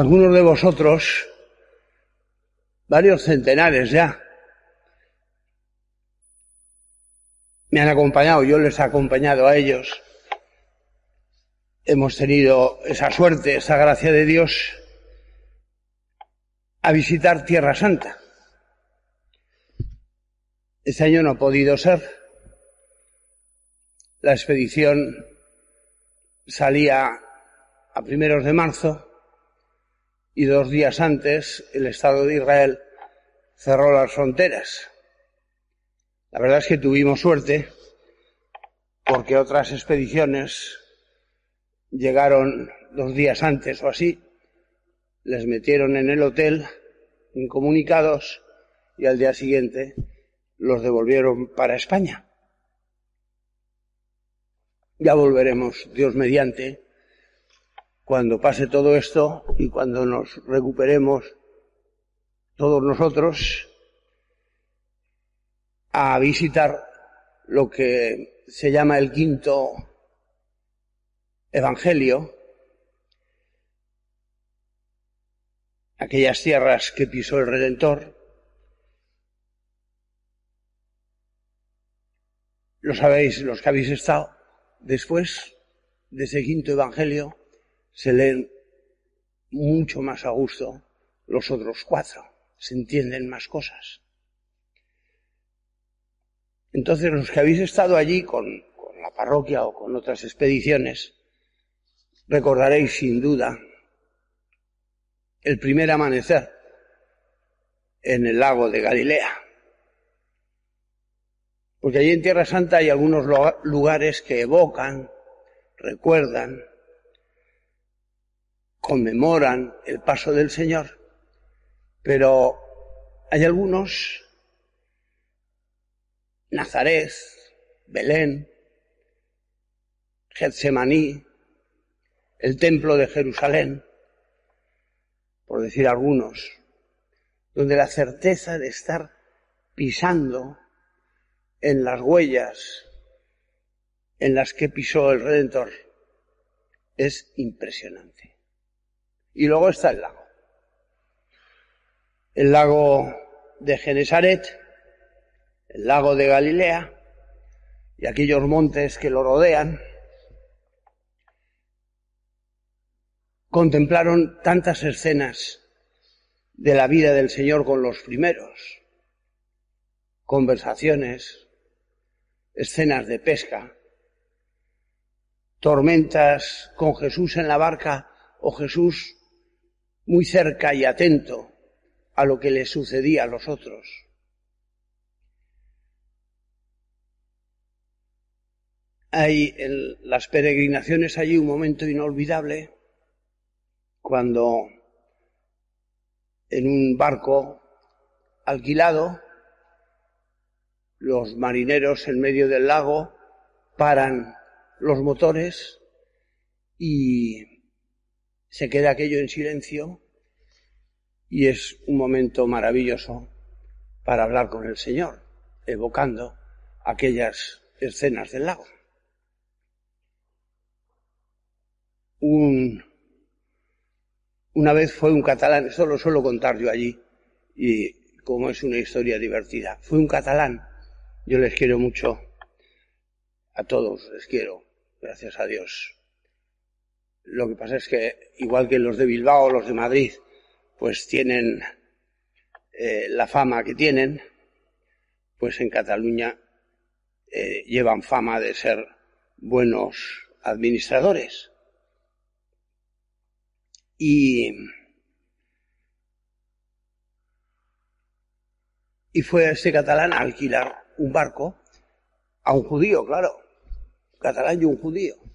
Algunos de vosotros, varios centenares ya, me han acompañado, yo les he acompañado a ellos. Hemos tenido esa suerte, esa gracia de Dios a visitar Tierra Santa. Este año no ha podido ser. La expedición salía a primeros de marzo y dos días antes el Estado de Israel cerró las fronteras. La verdad es que tuvimos suerte porque otras expediciones llegaron dos días antes o así, les metieron en el hotel incomunicados y al día siguiente los devolvieron para España. Ya volveremos, Dios mediante, cuando pase todo esto y cuando nos recuperemos todos nosotros a visitar lo que se llama el quinto evangelio, aquellas tierras que pisó el Redentor, lo sabéis los que habéis estado, después de ese quinto evangelio, se leen mucho más a gusto los otros cuatro, se entienden más cosas. Entonces, los que habéis estado allí con, con la parroquia o con otras expediciones, recordaréis sin duda el primer amanecer en el lago de Galilea. Porque allí en Tierra Santa hay algunos lugares que evocan, recuerdan conmemoran el paso del Señor, pero hay algunos, Nazaret, Belén, Getsemaní, el templo de Jerusalén, por decir algunos, donde la certeza de estar pisando en las huellas en las que pisó el Redentor es impresionante. Y luego está el lago. El lago de Genesaret, el lago de Galilea y aquellos montes que lo rodean. Contemplaron tantas escenas de la vida del Señor con los primeros, conversaciones, escenas de pesca, tormentas con Jesús en la barca o Jesús muy cerca y atento a lo que le sucedía a los otros. Hay en las peregrinaciones allí un momento inolvidable cuando en un barco alquilado los marineros en medio del lago paran los motores y se queda aquello en silencio y es un momento maravilloso para hablar con el Señor, evocando aquellas escenas del lago. Un, una vez fue un catalán, esto lo suelo contar yo allí, y como es una historia divertida, fue un catalán, yo les quiero mucho, a todos les quiero, gracias a Dios, Lo que pasa es que, igual que los de Bilbao los de Madrid, pues tienen eh, la fama que tienen, pues en Cataluña eh, llevan fama de ser buenos administradores. Y, y fue este catalán a alquilar un barco a un judío, claro, catalán y un judío.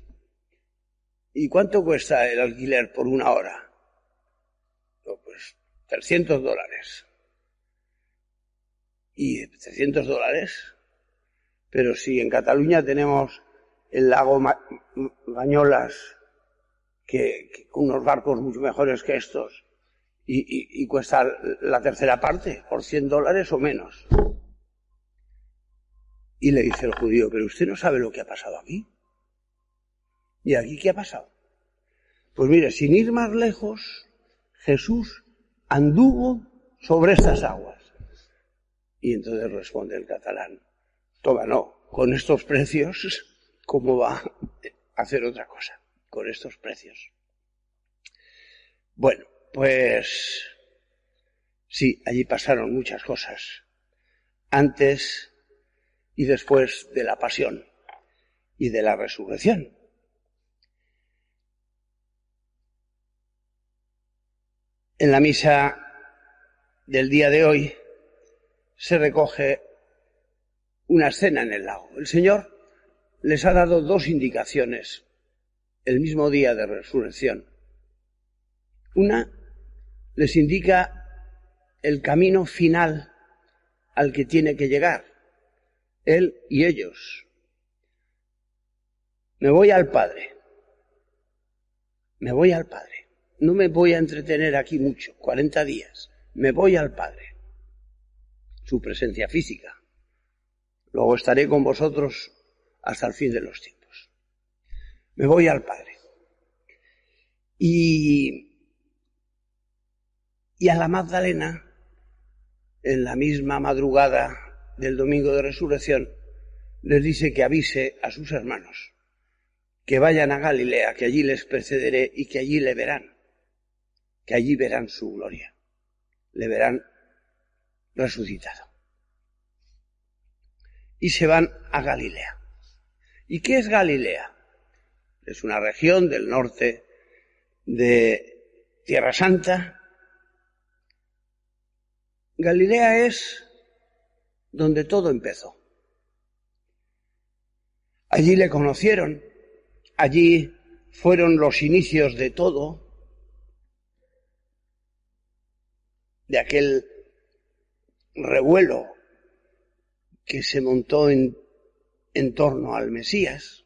¿Y cuánto cuesta el alquiler por una hora? Pues 300 dólares. ¿Y 300 dólares? Pero si en Cataluña tenemos el lago Bañolas, que, unos barcos mucho mejores que estos, y, y, cuesta la tercera parte, por 100 dólares o menos. Y le dice el judío, pero usted no sabe lo que ha pasado aquí. ¿Y aquí qué ha pasado? Pues mire, sin ir más lejos, Jesús anduvo sobre estas aguas. Y entonces responde el catalán, toma, no, con estos precios, ¿cómo va a hacer otra cosa? Con estos precios. Bueno, pues sí, allí pasaron muchas cosas. Antes y después de la pasión y de la resurrección. En la misa del día de hoy se recoge una escena en el lago. El Señor les ha dado dos indicaciones el mismo día de resurrección. Una les indica el camino final al que tiene que llegar, Él y ellos. Me voy al Padre, me voy al Padre. No me voy a entretener aquí mucho, 40 días. Me voy al Padre. Su presencia física. Luego estaré con vosotros hasta el fin de los tiempos. Me voy al Padre. Y, y a la Magdalena, en la misma madrugada del domingo de resurrección, les dice que avise a sus hermanos que vayan a Galilea, que allí les precederé y que allí le verán, que allí verán su gloria, le verán resucitado y se van a Galilea. ¿Y qué es Galilea? Es una región del norte de Tierra Santa. Galilea es donde todo empezó. Allí le conocieron, allí fueron los inicios de todo, de aquel revuelo que se montó en, en torno al Mesías.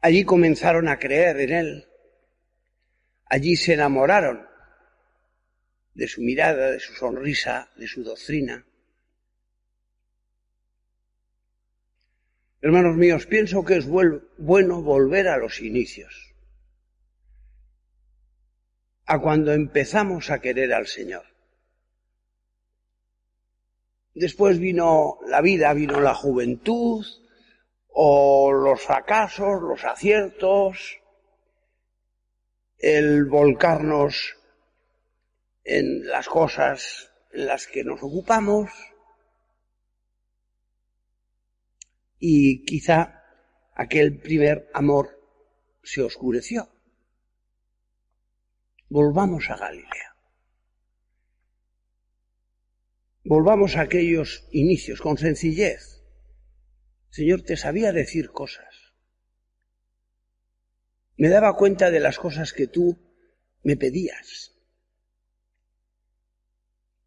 Allí comenzaron a creer en él. Allí se enamoraron de su mirada, de su sonrisa, de su doctrina. Hermanos míos, pienso que es bueno volver a los inicios, a cuando empezamos a querer al Señor. Después vino la vida, vino la juventud, o los fracasos, los aciertos, el volcarnos en las cosas en las que nos ocupamos y quizá aquel primer amor se oscureció. Volvamos a Galilea. Volvamos a aquellos inicios con sencillez. Señor, te sabía decir cosas. Me daba cuenta de las cosas que tú me pedías.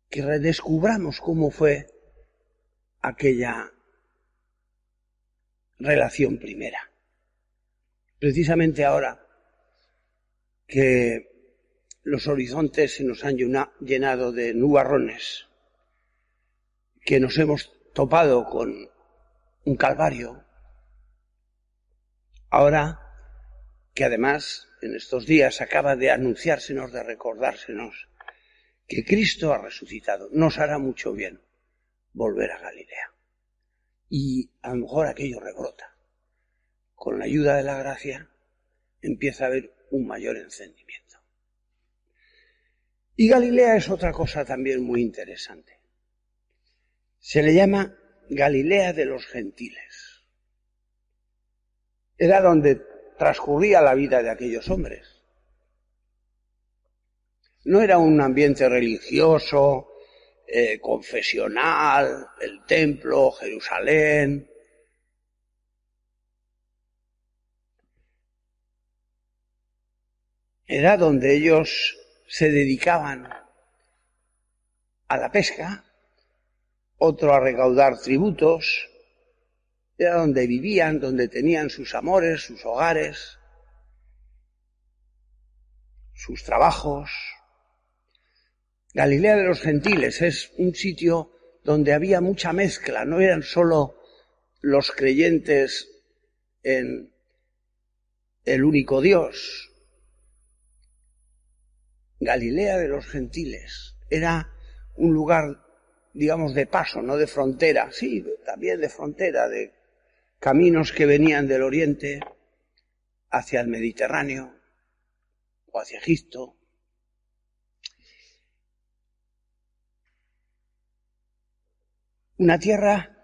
Que redescubramos cómo fue aquella relación primera. Precisamente ahora que los horizontes se nos han llenado de nubarrones, que nos hemos topado con un calvario, ahora que además en estos días acaba de anunciársenos, de recordársenos que Cristo ha resucitado, nos hará mucho bien volver a Galilea. Y a lo mejor aquello rebrota. Con la ayuda de la gracia, empieza a haber un mayor encendimiento. Y Galilea es otra cosa también muy interesante. Se le llama Galilea de los gentiles. Era donde transcurría la vida de aquellos hombres. No era un ambiente religioso, eh, confesional, el templo, Jerusalén. Era donde ellos se dedicaban a la pesca, otro a recaudar tributos, era donde vivían, donde tenían sus amores, sus hogares, sus trabajos. Galilea de los Gentiles es un sitio donde había mucha mezcla, no eran solo los creyentes en el único Dios. Galilea de los Gentiles era un lugar, digamos, de paso, no de frontera, sí, también de frontera, de caminos que venían del oriente hacia el Mediterráneo o hacia Egipto. Una tierra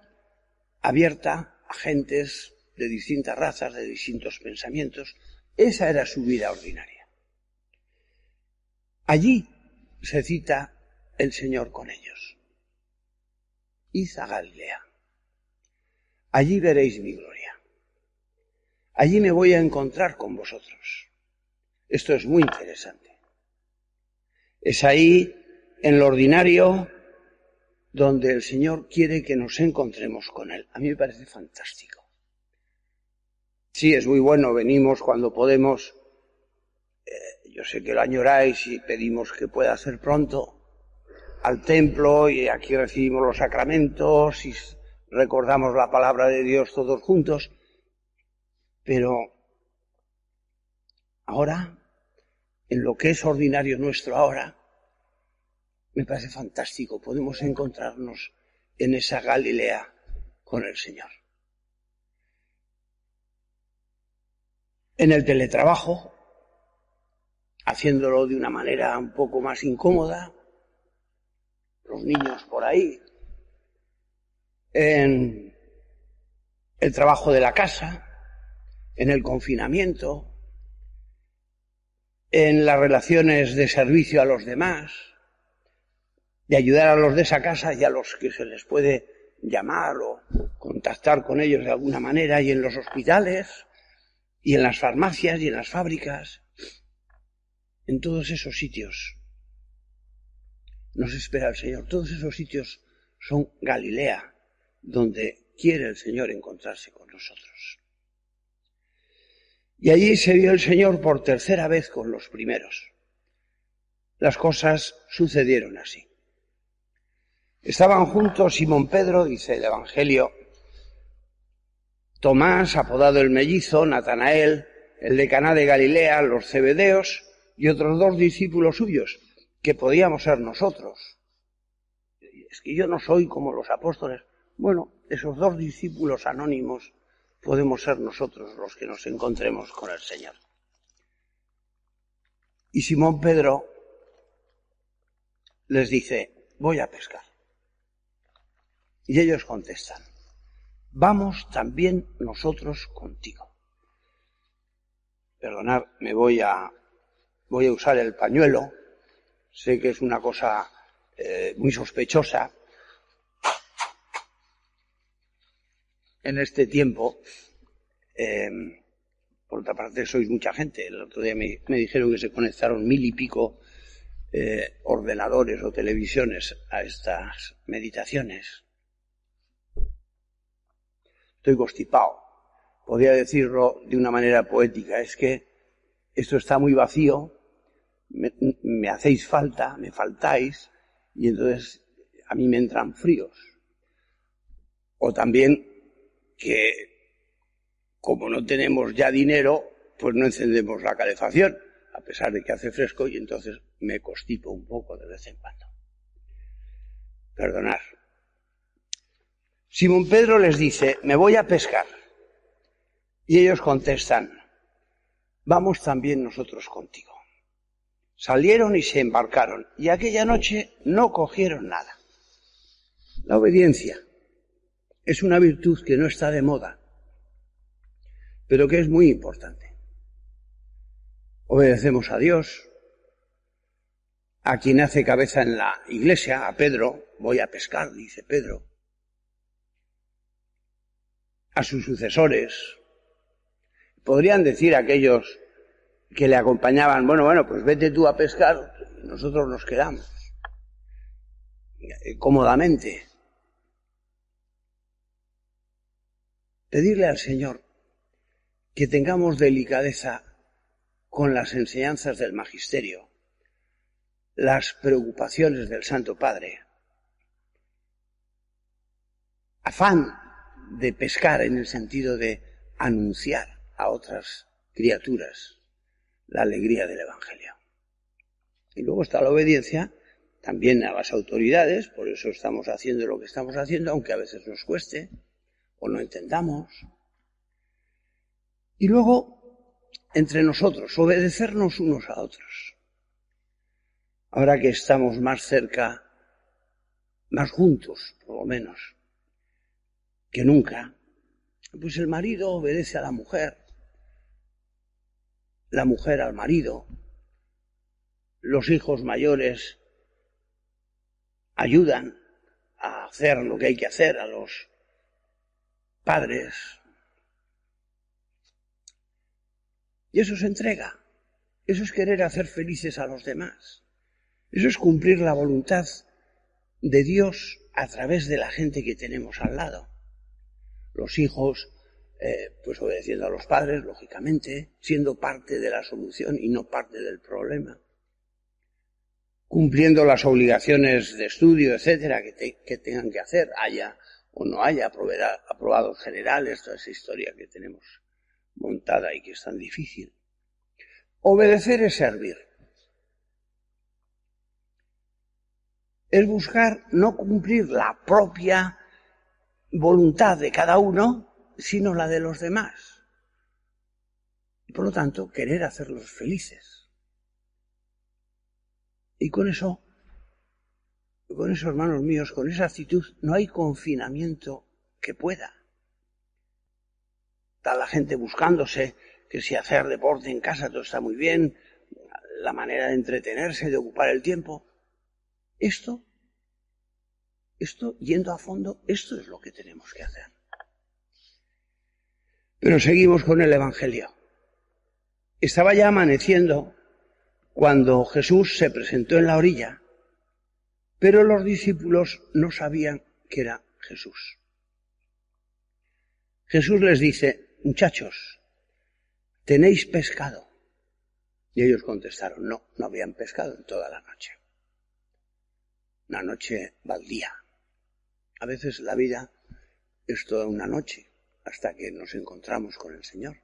abierta a gentes de distintas razas, de distintos pensamientos. Esa era su vida ordinaria. Allí se cita el Señor con ellos. Id a Galilea. Allí veréis mi gloria. Allí me voy a encontrar con vosotros. Esto es muy interesante. Es ahí, en lo ordinario, donde el Señor quiere que nos encontremos con Él. A mí me parece fantástico. Sí, es muy bueno, venimos cuando podemos. Eh, yo sé que lo añoráis y pedimos que pueda ser pronto al templo y aquí recibimos los sacramentos y recordamos la palabra de Dios todos juntos, pero ahora, en lo que es ordinario nuestro ahora, me parece fantástico, podemos encontrarnos en esa Galilea con el Señor. En el teletrabajo, haciéndolo de una manera un poco más incómoda, los niños por ahí, en el trabajo de la casa, en el confinamiento, en las relaciones de servicio a los demás, de ayudar a los de esa casa y a los que se les puede llamar o contactar con ellos de alguna manera, y en los hospitales, y en las farmacias, y en las fábricas, en todos esos sitios nos espera el Señor. Todos esos sitios son Galilea, donde quiere el Señor encontrarse con nosotros. Y allí se vio el Señor por tercera vez con los primeros. Las cosas sucedieron así. Estaban juntos Simón Pedro, dice el Evangelio, Tomás, apodado el mellizo, Natanael, el de Caná de Galilea, los cebedeos y otros dos discípulos suyos, que podíamos ser nosotros. Es que yo no soy como los apóstoles. Bueno, esos dos discípulos anónimos podemos ser nosotros los que nos encontremos con el Señor. Y Simón Pedro les dice, voy a pescar. Y ellos contestan, vamos también nosotros contigo. Perdonad, me voy a, voy a usar el pañuelo. Sé que es una cosa eh, muy sospechosa, en este tiempo. Eh, por otra parte, sois mucha gente. El otro día me, dijeron que se conectaron mil y pico eh, ordenadores o televisiones a estas meditaciones. Estoy constipado. Podría decirlo de una manera poética. Es que esto está muy vacío, me, hacéis falta, me faltáis, y entonces a mí me entran fríos. O también que como no tenemos ya dinero, pues no encendemos la calefacción, a pesar de que hace fresco y entonces me constipo un poco de vez en cuando. Perdonar. Simón Pedro les dice, me voy a pescar. Y ellos contestan, vamos también nosotros contigo. Salieron y se embarcaron, y aquella noche no cogieron nada. La obediencia es una virtud que no está de moda, pero que es muy importante. Obedecemos a Dios, a quien hace cabeza en la iglesia, a Pedro, voy a pescar, dice Pedro, a sus sucesores. Podrían decir aquellos que le acompañaban, bueno, bueno, pues vete tú a pescar, nosotros nos quedamos eh, cómodamente. Pedirle al Señor que tengamos delicadeza con las enseñanzas del magisterio, las preocupaciones del Santo Padre, afán de pescar en el sentido de anunciar a otras criaturas la alegría del Evangelio. Y luego está la obediencia también a las autoridades, por eso estamos haciendo lo que estamos haciendo, aunque a veces nos cueste o no entendamos. Y luego, entre nosotros, obedecernos unos a otros. Ahora que estamos más cerca, más juntos, por lo menos, que nunca, pues el marido obedece a la mujer, la mujer al marido, los hijos mayores ayudan a hacer lo que hay que hacer a los padres. Y eso es entrega, eso es querer hacer felices a los demás, eso es cumplir la voluntad de Dios a través de la gente que tenemos al lado. Los hijos eh, pues obedeciendo a los padres, lógicamente, siendo parte de la solución y no parte del problema, cumpliendo las obligaciones de estudio, etcétera, que, tengan que hacer, haya o no haya aprobados generales, toda esa historia que tenemos montada y que es tan difícil. Obedecer es servir. Es buscar no cumplir la propia voluntad de cada uno, sino la de los demás. Y por lo tanto, querer hacerlos felices. Y con eso, con eso, hermanos míos, con esa actitud, no hay confinamiento que pueda. Está la gente buscándose que si hacer deporte en casa todo está muy bien, la manera de entretenerse, de ocupar el tiempo. Esto, esto, yendo a fondo, esto es lo que tenemos que hacer. Pero seguimos con el Evangelio. Estaba ya amaneciendo cuando Jesús se presentó en la orilla, pero los discípulos no sabían que era Jesús. Jesús les dice, muchachos, ¿tenéis pescado? Y ellos contestaron, no, no habían pescado en toda la noche. Una noche baldía. A veces la vida es toda una noche hasta que nos encontramos con el Señor.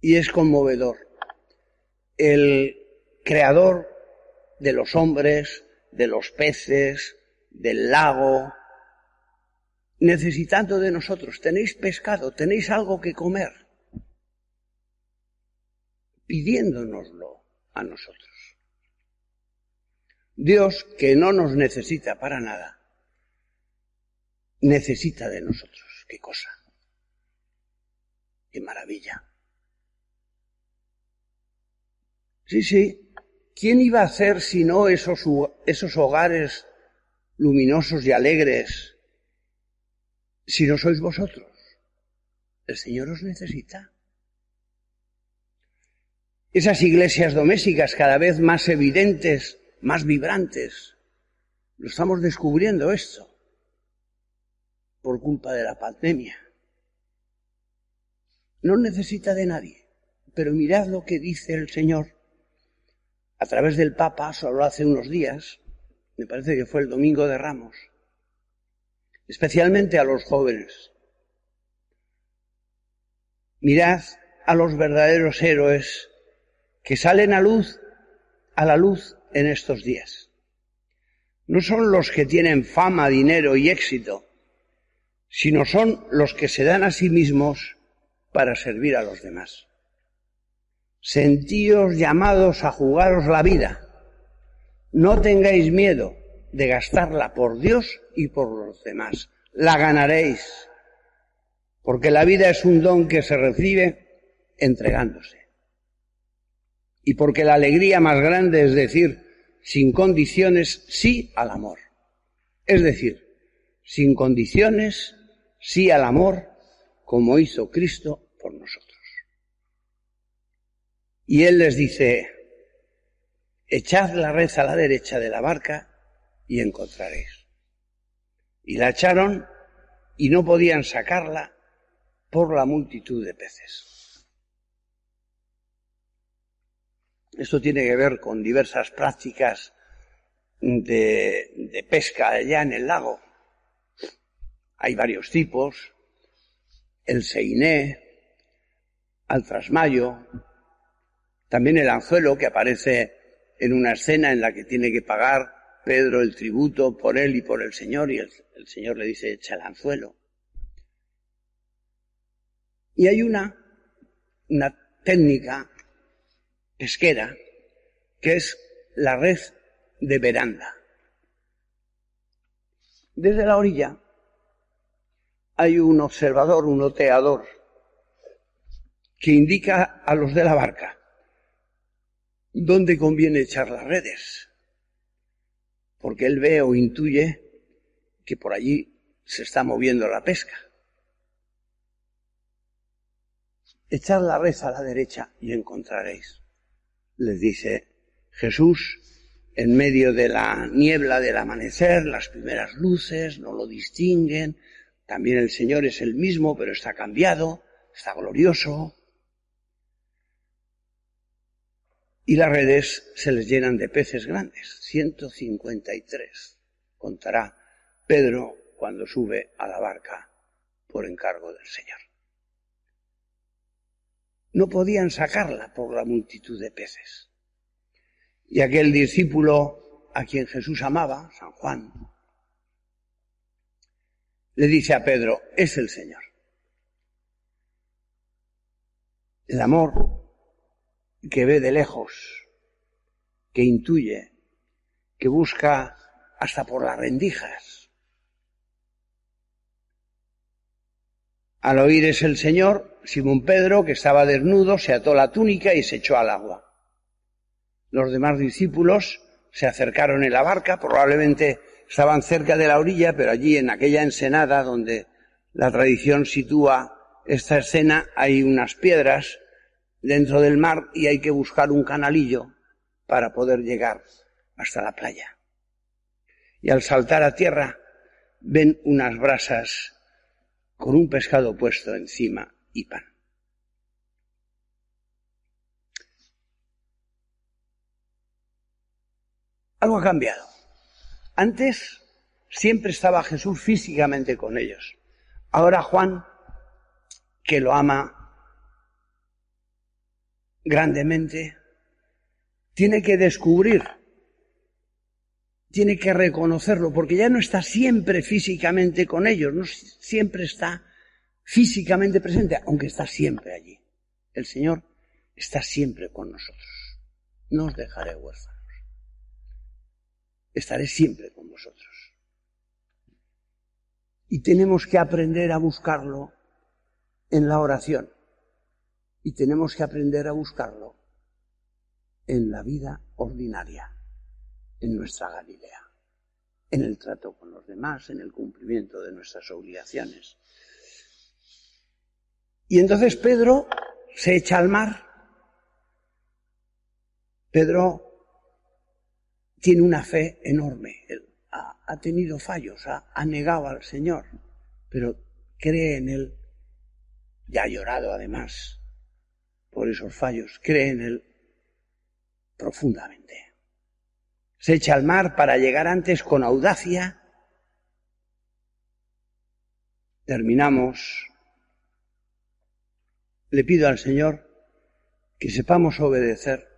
Y es conmovedor. El creador de los hombres, de los peces, del lago, necesitando de nosotros, tenéis pescado, tenéis algo que comer, pidiéndonoslo a nosotros. Dios, que no nos necesita para nada, necesita de nosotros. Qué cosa. Qué maravilla. Sí, sí. ¿Quién iba a hacer si no esos, esos hogares luminosos y alegres si no sois vosotros? El Señor os necesita. Esas iglesias domésticas cada vez más evidentes, más vibrantes, lo estamos descubriendo esto por culpa de la pandemia. No necesita de nadie, pero mirad lo que dice el Señor a través del Papa, solo hace unos días, me parece que fue el Domingo de Ramos, especialmente a los jóvenes. Mirad a los verdaderos héroes que salen a luz, a la luz en estos días. No son los que tienen fama, dinero y éxito, sino son los que se dan a sí mismos para servir a los demás. Sentíos llamados a jugaros la vida. No tengáis miedo de gastarla por Dios y por los demás. La ganaréis. Porque la vida es un don que se recibe entregándose. Y porque la alegría más grande es decir, sin condiciones, sí al amor. Es decir, sin condiciones, sí al amor, como hizo Cristo por nosotros. Y Él les dice, echad la red a la derecha de la barca y encontraréis. Y la echaron y no podían sacarla por la multitud de peces. Esto tiene que ver con diversas prácticas de, de pesca allá en el lago. Hay varios tipos, el seiné, al trasmayo, también el anzuelo que aparece en una escena en la que tiene que pagar Pedro el tributo por él y por el Señor y el, el Señor le dice echa el anzuelo. Y hay una, una técnica pesquera que es la red de veranda. Desde la orilla hay un observador, un oteador, que indica a los de la barca dónde conviene echar las redes, porque él ve o intuye que por allí se está moviendo la pesca. Echad la red a la derecha y encontraréis, les dice Jesús en medio de la niebla del amanecer, las primeras luces, no lo distinguen, también el Señor es el mismo, pero está cambiado, está glorioso. Y las redes se les llenan de peces grandes, 153, contará Pedro cuando sube a la barca por encargo del Señor. No podían sacarla por la multitud de peces. Y aquel discípulo a quien Jesús amaba, San Juan, le dice a Pedro, es el Señor. El amor que ve de lejos, que intuye, que busca hasta por las rendijas. Al oír es el Señor, Simón Pedro, que estaba desnudo, se ató la túnica y se echó al agua. Los demás discípulos se acercaron en la barca, probablemente estaban cerca de la orilla, pero allí en aquella ensenada donde la tradición sitúa esta escena hay unas piedras dentro del mar y hay que buscar un canalillo para poder llegar hasta la playa. Y al saltar a tierra ven unas brasas con un pescado puesto encima y pan. Algo ha cambiado. Antes siempre estaba Jesús físicamente con ellos. Ahora Juan, que lo ama grandemente, tiene que descubrir, tiene que reconocerlo, porque ya no está siempre físicamente con ellos, no siempre está físicamente presente, aunque está siempre allí. El Señor está siempre con nosotros. No os dejaré huérfanos estaré siempre con vosotros. Y tenemos que aprender a buscarlo en la oración. Y tenemos que aprender a buscarlo en la vida ordinaria, en nuestra Galilea, en el trato con los demás, en el cumplimiento de nuestras obligaciones. Y entonces Pedro se echa al mar. Pedro tiene una fe enorme. Él ha, tenido fallos, ha, negado al Señor, pero cree en Él. Ya ha llorado además por esos fallos, cree en Él profundamente. Se echa al mar para llegar antes con audacia. Terminamos. Le pido al Señor que sepamos obedecer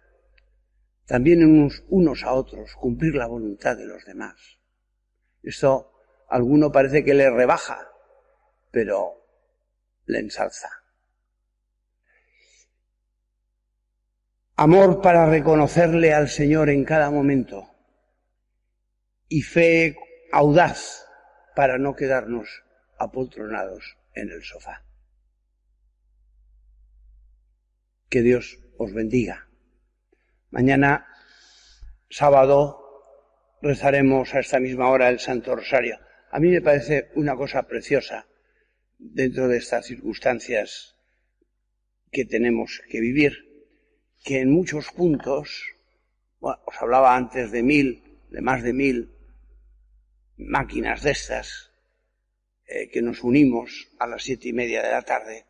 también unos, a otros, cumplir la voluntad de los demás. Esto a alguno parece que le rebaja, pero le ensalza. Amor para reconocerle al Señor en cada momento y fe audaz para no quedarnos apoltronados en el sofá. Que Dios os bendiga. Mañana, sábado, rezaremos a esta misma hora el Santo Rosario. A mí me parece una cosa preciosa dentro de estas circunstancias que tenemos que vivir que en muchos puntos, os hablaba antes de mil, de más de mil máquinas de estas, eh, que nos unimos a las siete y media de la tarde,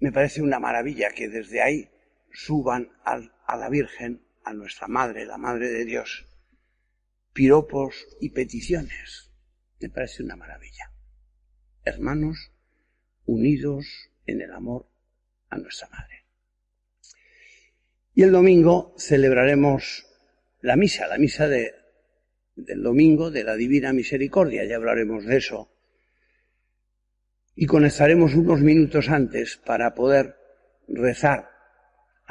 me parece una maravilla que desde ahí suban a la Virgen, a nuestra Madre, la Madre de Dios, piropos y peticiones. Me parece una maravilla. Hermanos unidos en el amor a nuestra Madre. Y el domingo celebraremos la misa, la misa de, del domingo de la Divina Misericordia, ya hablaremos de eso. Y conectaremos unos minutos antes para poder rezar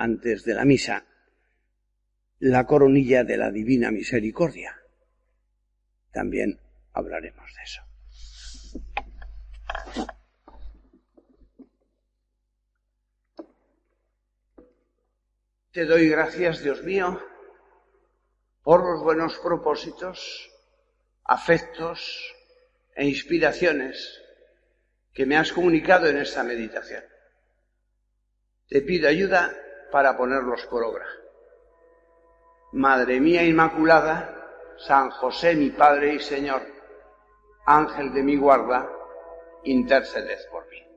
antes de la misa la coronilla de la Divina Misericordia. También hablaremos de eso. Te doy gracias, Dios mío, por los buenos propósitos, afectos e inspiraciones que me has comunicado en esta meditación. Te pido ayuda para ponerlos por obra. Madre mía Inmaculada, San José mi Padre y Señor, Ángel de mi guarda, interceded por mí.